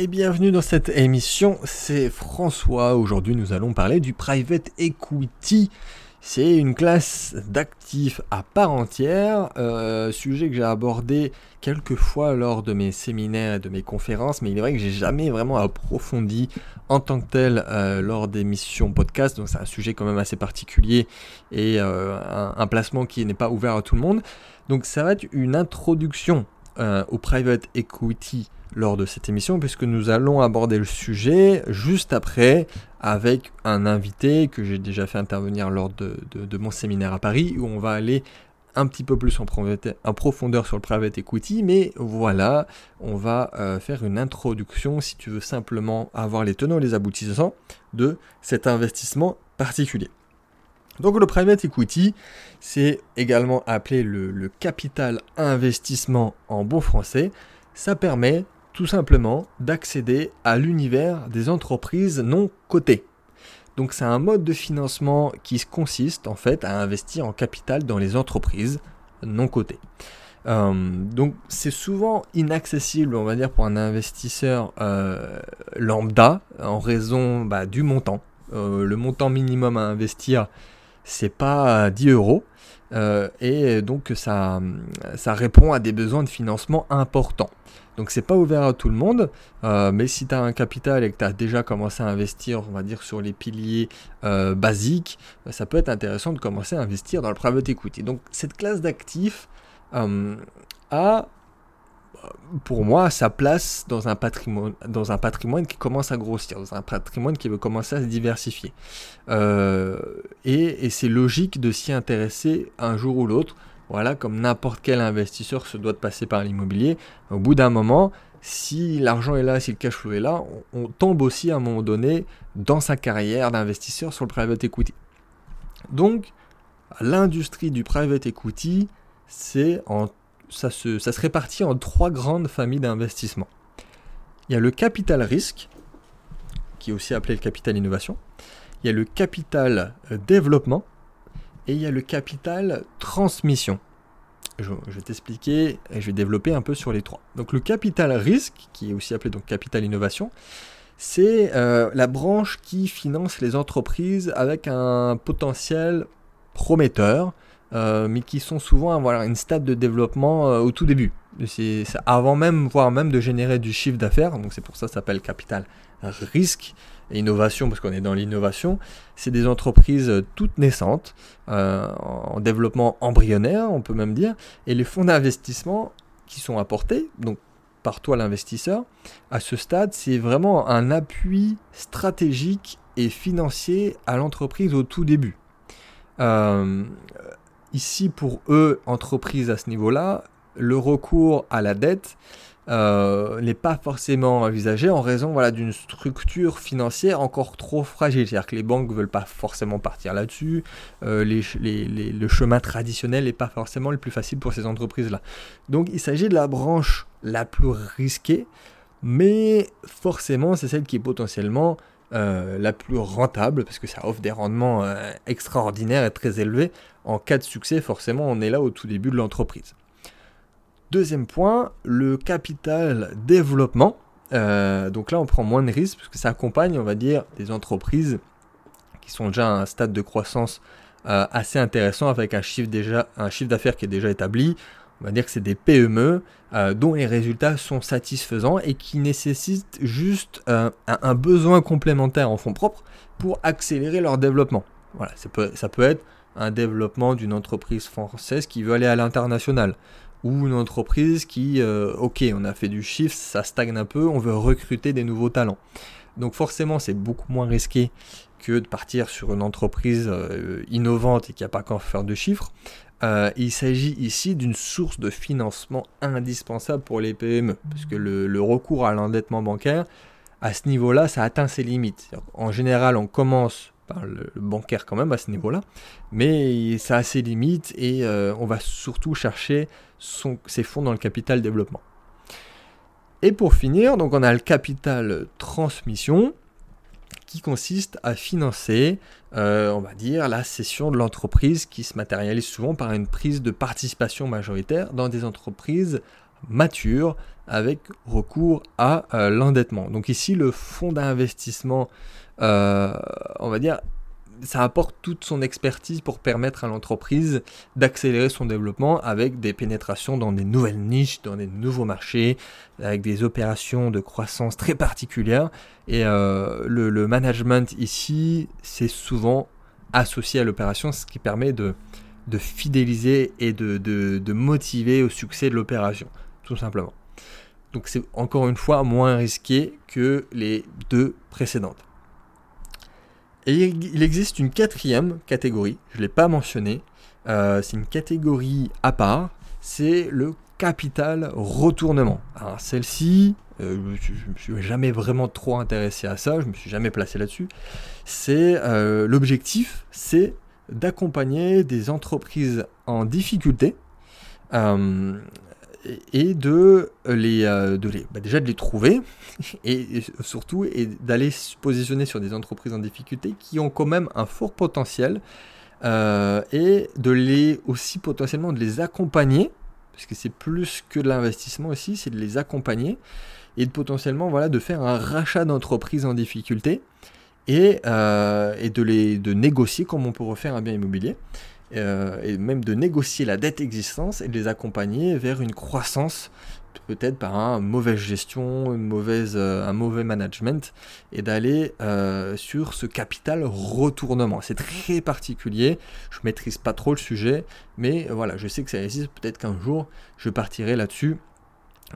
et bienvenue dans cette émission. C'est François. Aujourd'hui, nous allons parler du private equity. C'est une classe d'actifs à part entière, euh, sujet que j'ai abordé quelques fois lors de mes séminaires et de mes conférences, mais il est vrai que j'ai jamais vraiment approfondi en tant que tel euh, lors des missions podcast, donc c'est un sujet quand même assez particulier et euh, un, un, placement qui n'est pas ouvert à tout le monde. Donc ça va être une introduction au private equity lors de cette émission puisque nous allons aborder le sujet juste après avec un invité que j'ai déjà fait intervenir lors de, mon séminaire à Paris où on va aller un petit peu plus en, profondeur sur le private equity, mais voilà, on va euh, faire une introduction si tu veux simplement avoir les tenants et les aboutissants de cet investissement particulier. Donc le private equity, c'est également appelé le, le capital investissement en bon français. Ça permet tout simplement d'accéder à l'univers des entreprises non cotées. Donc c'est un mode de financement qui consiste en fait à investir en capital dans les entreprises non cotées. Euh, donc c'est souvent inaccessible, on va dire, pour un investisseur euh, lambda en raison bah, du montant. Euh, le montant minimum à investir, c'est pas 10 euros. et donc ça, répond à des besoins de financement importants. Donc c'est pas ouvert à tout le monde, euh, mais si tu as un capital et que tu as déjà commencé à investir, on va dire, sur les piliers euh, basiques, euh, ça peut être intéressant de commencer à investir dans le private equity. Donc cette classe d'actifs a, pour moi, sa place dans un, patrimoine, dans un patrimoine qui commence à grossir, dans un patrimoine qui veut commencer à se diversifier. et c'est logique de s'y intéresser un jour ou l'autre voilà, comme n'importe quel investisseur se doit de passer par l'immobilier. Au bout d'un moment, si l'argent est là, si le cash flow est là, on, tombe aussi à un moment donné dans sa carrière d'investisseur sur le private equity. Donc, l'industrie du private equity, c'est ça, se, ça se répartit en trois grandes familles d'investissement. Il y a le capital risque, qui est aussi appelé le capital innovation. Il y a le capital euh, développement, et il y a le capital transmission. Je, vais t'expliquer et je vais développer un peu sur les trois. Donc le capital risque, qui est aussi appelé donc capital innovation, c'est euh, la branche qui finance les entreprises avec un potentiel prometteur, euh, mais qui sont souvent à voilà, une stade de développement euh, au tout début. Avant même, voire même de générer du chiffre d'affaires, donc c'est pour ça que ça s'appelle capital risque innovation, parce qu'on est dans l'innovation, c'est des entreprises euh, toutes naissantes, en développement embryonnaire, on peut même dire, et les fonds d'investissement qui sont apportés, donc par toi l'investisseur, à ce stade, c'est vraiment un appui stratégique et financier à l'entreprise au tout début. Ici, pour eux, entreprise à ce niveau-là, le recours à la dette, euh, n'est pas forcément envisagé en raison voilà, d'une structure financière encore trop fragile. C'est-à-dire que les banques ne veulent pas forcément partir là-dessus, euh, le chemin traditionnel n'est pas forcément le plus facile pour ces entreprises-là. Donc il s'agit de la branche la plus risquée, mais forcément c'est celle qui est potentiellement euh, la plus rentable parce que ça offre des rendements extraordinaires et très élevés. En cas de succès, forcément, on est là au tout début de l'entreprise. Deuxième point, le capital développement. Euh, donc là, on prend moins de risques parce que ça accompagne, on va dire, des entreprises qui sont déjà à un stade de croissance euh, assez intéressant avec un chiffre d'affaires qui est déjà établi. On va dire que c'est des PME euh, dont les résultats sont satisfaisants et qui nécessitent juste un, besoin complémentaire en fonds propres pour accélérer leur développement. Voilà, ça peut, ça peut être un développement d'une entreprise française qui veut aller à l'international ou une entreprise qui, euh, ok, on a fait du chiffre, ça stagne un peu, on veut recruter des nouveaux talents. Donc forcément, c'est beaucoup moins risqué que de partir sur une entreprise euh, innovante et qui n'a pas qu'à faire de chiffres. Euh, il s'agit ici d'une source de financement indispensable pour les PME, puisque le, le recours à l'endettement bancaire, à ce niveau-là, ça atteint ses limites. En général, on commence le bancaire quand même à ce niveau-là, mais ça a ses limites et euh, on va surtout chercher ses fonds dans le capital développement. Et pour finir, donc on a le capital transmission qui consiste à financer, euh, on va dire, la cession de l'entreprise qui se matérialise souvent par une prise de participation majoritaire dans des entreprises matures avec recours à l'endettement. Donc ici, le fonds d'investissement, on va dire, ça apporte toute son expertise pour permettre à l'entreprise d'accélérer son développement avec des pénétrations dans des nouvelles niches, dans des nouveaux marchés, avec des opérations de croissance très particulières. Et euh, le, management ici, c'est souvent associé à l'opération, ce qui permet de, fidéliser et de motiver au succès de l'opération, tout simplement. Donc c'est encore une fois moins risqué que les deux précédentes. Et il existe une quatrième catégorie, je ne l'ai pas mentionné, euh, c'est une catégorie à part, c'est le capital retournement. Alors celle-ci, euh, je ne me suis jamais vraiment trop intéressé à ça, je ne me suis jamais placé là-dessus. C'est euh, l'objectif, c'est d'accompagner des entreprises en difficulté et de les, euh, les bah, déjà de les trouver et, surtout et d'aller se positionner sur des entreprises en difficulté qui ont quand même un fort potentiel euh, et de les aussi potentiellement de les accompagner parce que c'est plus que de l'investissement aussi c'est de les accompagner et de potentiellement voilà de faire un rachat d'entreprises en difficulté et, euh, et de les de négocier comme on peut refaire un bien immobilier euh, et même de négocier la dette existence et de les accompagner vers une croissance, peut-être par une mauvaise gestion, une mauvaise, euh, un mauvais management, et d'aller euh, sur ce capital retournement. C'est très particulier, je maîtrise pas trop le sujet, mais voilà, je sais que ça existe, peut-être qu'un jour je partirai là-dessus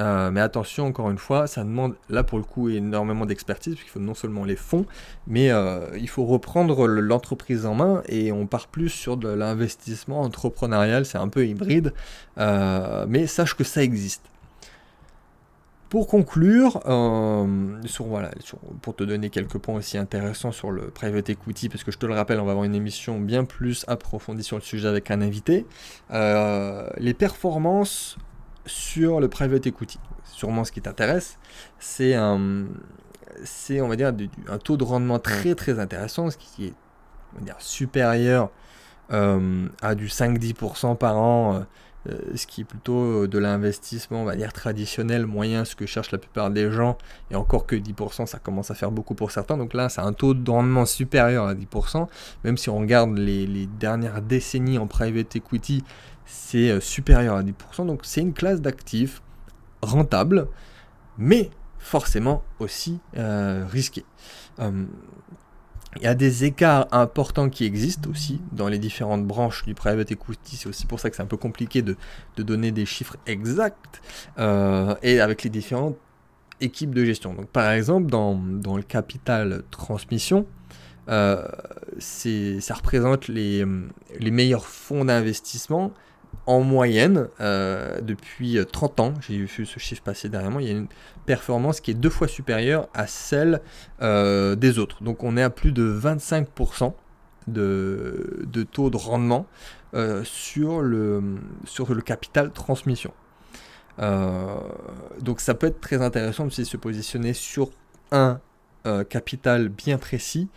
euh, mais attention, encore une fois, ça demande là pour le coup énormément d'expertise, puisqu'il faut non seulement les fonds, mais euh, il faut reprendre l'entreprise en main et on part plus sur de l'investissement entrepreneurial, c'est un peu hybride, euh, mais sache que ça existe. Pour conclure, sur, voilà, pour te donner quelques points aussi intéressants sur le private equity, parce que je te le rappelle, on va avoir une émission bien plus approfondie sur le sujet avec un invité, les performances sur le private equity. Sûrement ce qui t'intéresse, c'est un, c'est on va dire un taux de rendement très très intéressant, ce qui est dire, supérieur euh, à du 5-10% par an, euh, euh, ce qui est plutôt de l'investissement, on va dire traditionnel, moyen, ce que cherchent la plupart des gens, et encore que 10%, ça commence à faire beaucoup pour certains. Donc là, c'est un taux de rendement supérieur à 10%, même si on regarde les, les dernières décennies en private equity, c'est euh, supérieur à 10%. Donc c'est une classe d'actifs rentable, mais forcément aussi euh, risquée. Euh, il y a des écarts importants qui existent aussi dans les différentes branches du private equity. C'est aussi pour ça que c'est un peu compliqué de, donner des chiffres exacts et avec les différentes équipes de gestion. Donc, par exemple, dans, le capital transmission, ça représente les, les meilleurs fonds d'investissement en moyenne, euh, depuis 30 ans, j'ai vu ce chiffre passer derrière moi, il y a une performance qui est deux fois supérieure à celle euh, des autres. Donc on est à plus de 25% de, taux de rendement euh, sur, le, sur le capital transmission. donc ça peut être très intéressant de se positionner sur un capital bien précis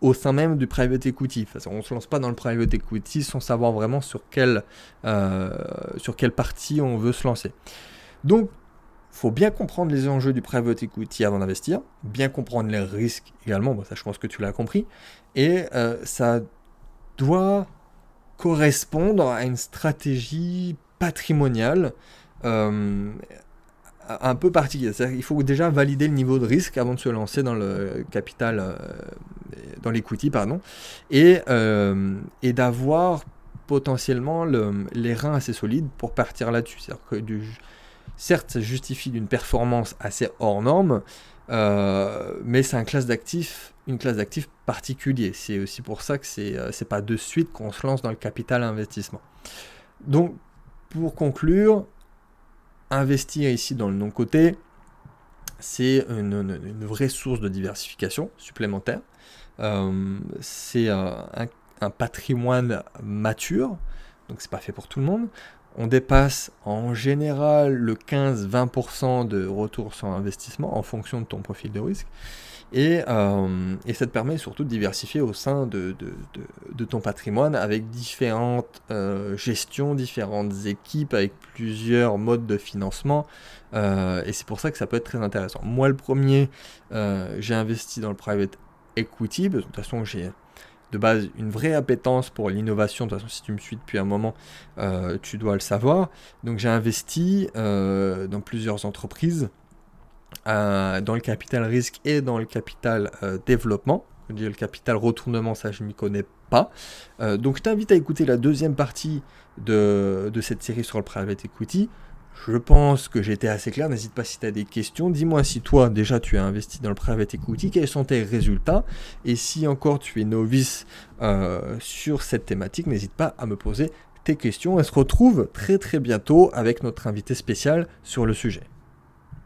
au sein même du private equity. on ne se lance pas dans le private equity sans savoir vraiment sur quelle, euh, sur quelle partie on veut se lancer. Donc, il faut bien comprendre les enjeux du private equity avant d'investir, bien comprendre les risques également, ça je pense que tu l'as compris, et euh, ça doit correspondre à une stratégie patrimoniale euh, un peu particulier. Il faut déjà valider le niveau de risque avant de se lancer dans le capital, dans l'equity, pardon, et, euh, et d'avoir potentiellement le, les reins assez solides pour partir là-dessus. Certes, ça justifie d'une performance assez hors norme, euh, mais c'est un classe d'actifs, une classe d'actifs particulier. C'est aussi pour ça que c'est c'est pas de suite qu'on se lance dans le capital investissement. Donc, pour conclure, investir ici dans le non-côté, c'est une, vraie source de diversification supplémentaire. Euh, c'est un, patrimoine mature, donc c'est pas fait pour tout le monde. on dépasse en général le 15-20% de retour sur investissement en fonction de ton profil de risque. Et, euh, et, ça te permet surtout de diversifier au sein de, ton patrimoine avec différentes euh, gestions, différentes équipes, avec plusieurs modes de financement. Euh, et c'est pour ça que ça peut être très intéressant. Moi, le premier, j'ai investi dans le private equity. De toute façon, j'ai de base une vraie appétence pour l'innovation. De toute façon, si tu me suis depuis un moment, tu dois le savoir. Donc, j'ai investi dans plusieurs entreprises. Euh, dans le capital risque et dans le capital euh, développement. Le capital retournement, ça je m'y connais pas. Euh, donc je t'invite à écouter la deuxième partie de, de, cette série sur le private equity. Je pense que j'étais assez clair, n'hésite pas si tu as des questions. Dis-moi si toi déjà tu as investi dans le private equity, quels sont tes résultats? Et si encore tu es novice sur cette thématique, n'hésite pas à me poser tes questions. On se retrouve très très bientôt avec notre invité spécial sur le sujet.